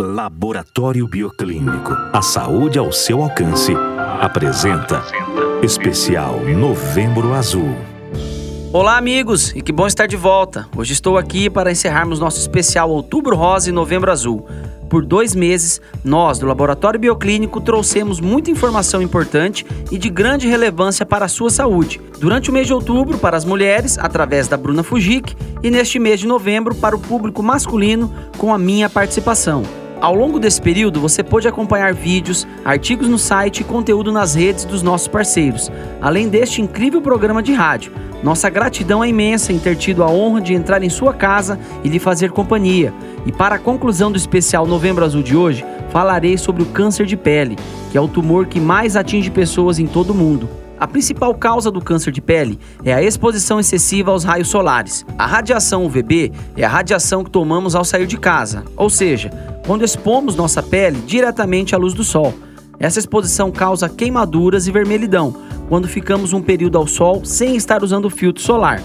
Laboratório Bioclínico. A saúde ao seu alcance. Apresenta Especial Novembro Azul. Olá, amigos, e que bom estar de volta. Hoje estou aqui para encerrarmos nosso especial Outubro Rosa e Novembro Azul. Por dois meses, nós do Laboratório Bioclínico trouxemos muita informação importante e de grande relevância para a sua saúde. Durante o mês de outubro, para as mulheres, através da Bruna Fujik, e neste mês de novembro, para o público masculino, com a minha participação. Ao longo desse período, você pôde acompanhar vídeos, artigos no site e conteúdo nas redes dos nossos parceiros, além deste incrível programa de rádio. Nossa gratidão é imensa em ter tido a honra de entrar em sua casa e lhe fazer companhia. E para a conclusão do especial Novembro Azul de hoje, falarei sobre o câncer de pele, que é o tumor que mais atinge pessoas em todo o mundo. A principal causa do câncer de pele é a exposição excessiva aos raios solares. A radiação UVB é a radiação que tomamos ao sair de casa, ou seja, quando expomos nossa pele diretamente à luz do sol. Essa exposição causa queimaduras e vermelhidão quando ficamos um período ao sol sem estar usando filtro solar.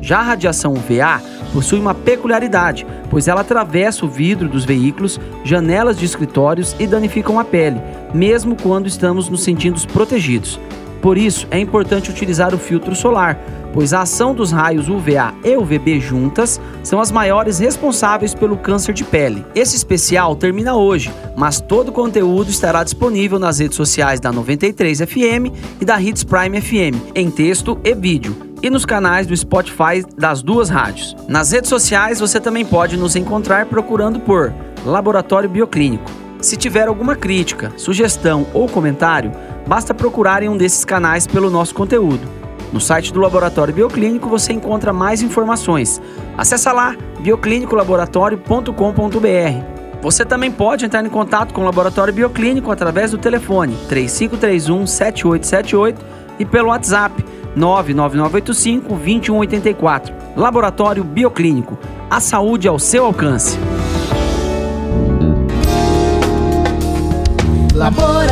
Já a radiação UVA possui uma peculiaridade, pois ela atravessa o vidro dos veículos, janelas de escritórios e danificam a pele, mesmo quando estamos nos sentindo protegidos. Por isso, é importante utilizar o filtro solar, pois a ação dos raios UVA e UVB juntas são as maiores responsáveis pelo câncer de pele. Esse especial termina hoje, mas todo o conteúdo estará disponível nas redes sociais da 93 FM e da Hits Prime FM, em texto e vídeo e nos canais do Spotify das duas rádios. Nas redes sociais você também pode nos encontrar procurando por Laboratório Bioclínico. Se tiver alguma crítica, sugestão ou comentário, basta procurar em um desses canais pelo nosso conteúdo. No site do Laboratório Bioclínico você encontra mais informações. Acesse lá bioclinicolaboratório.com.br. Você também pode entrar em contato com o Laboratório Bioclínico através do telefone 3531 7878 e pelo WhatsApp 99985 2184. Laboratório Bioclínico. A saúde ao seu alcance.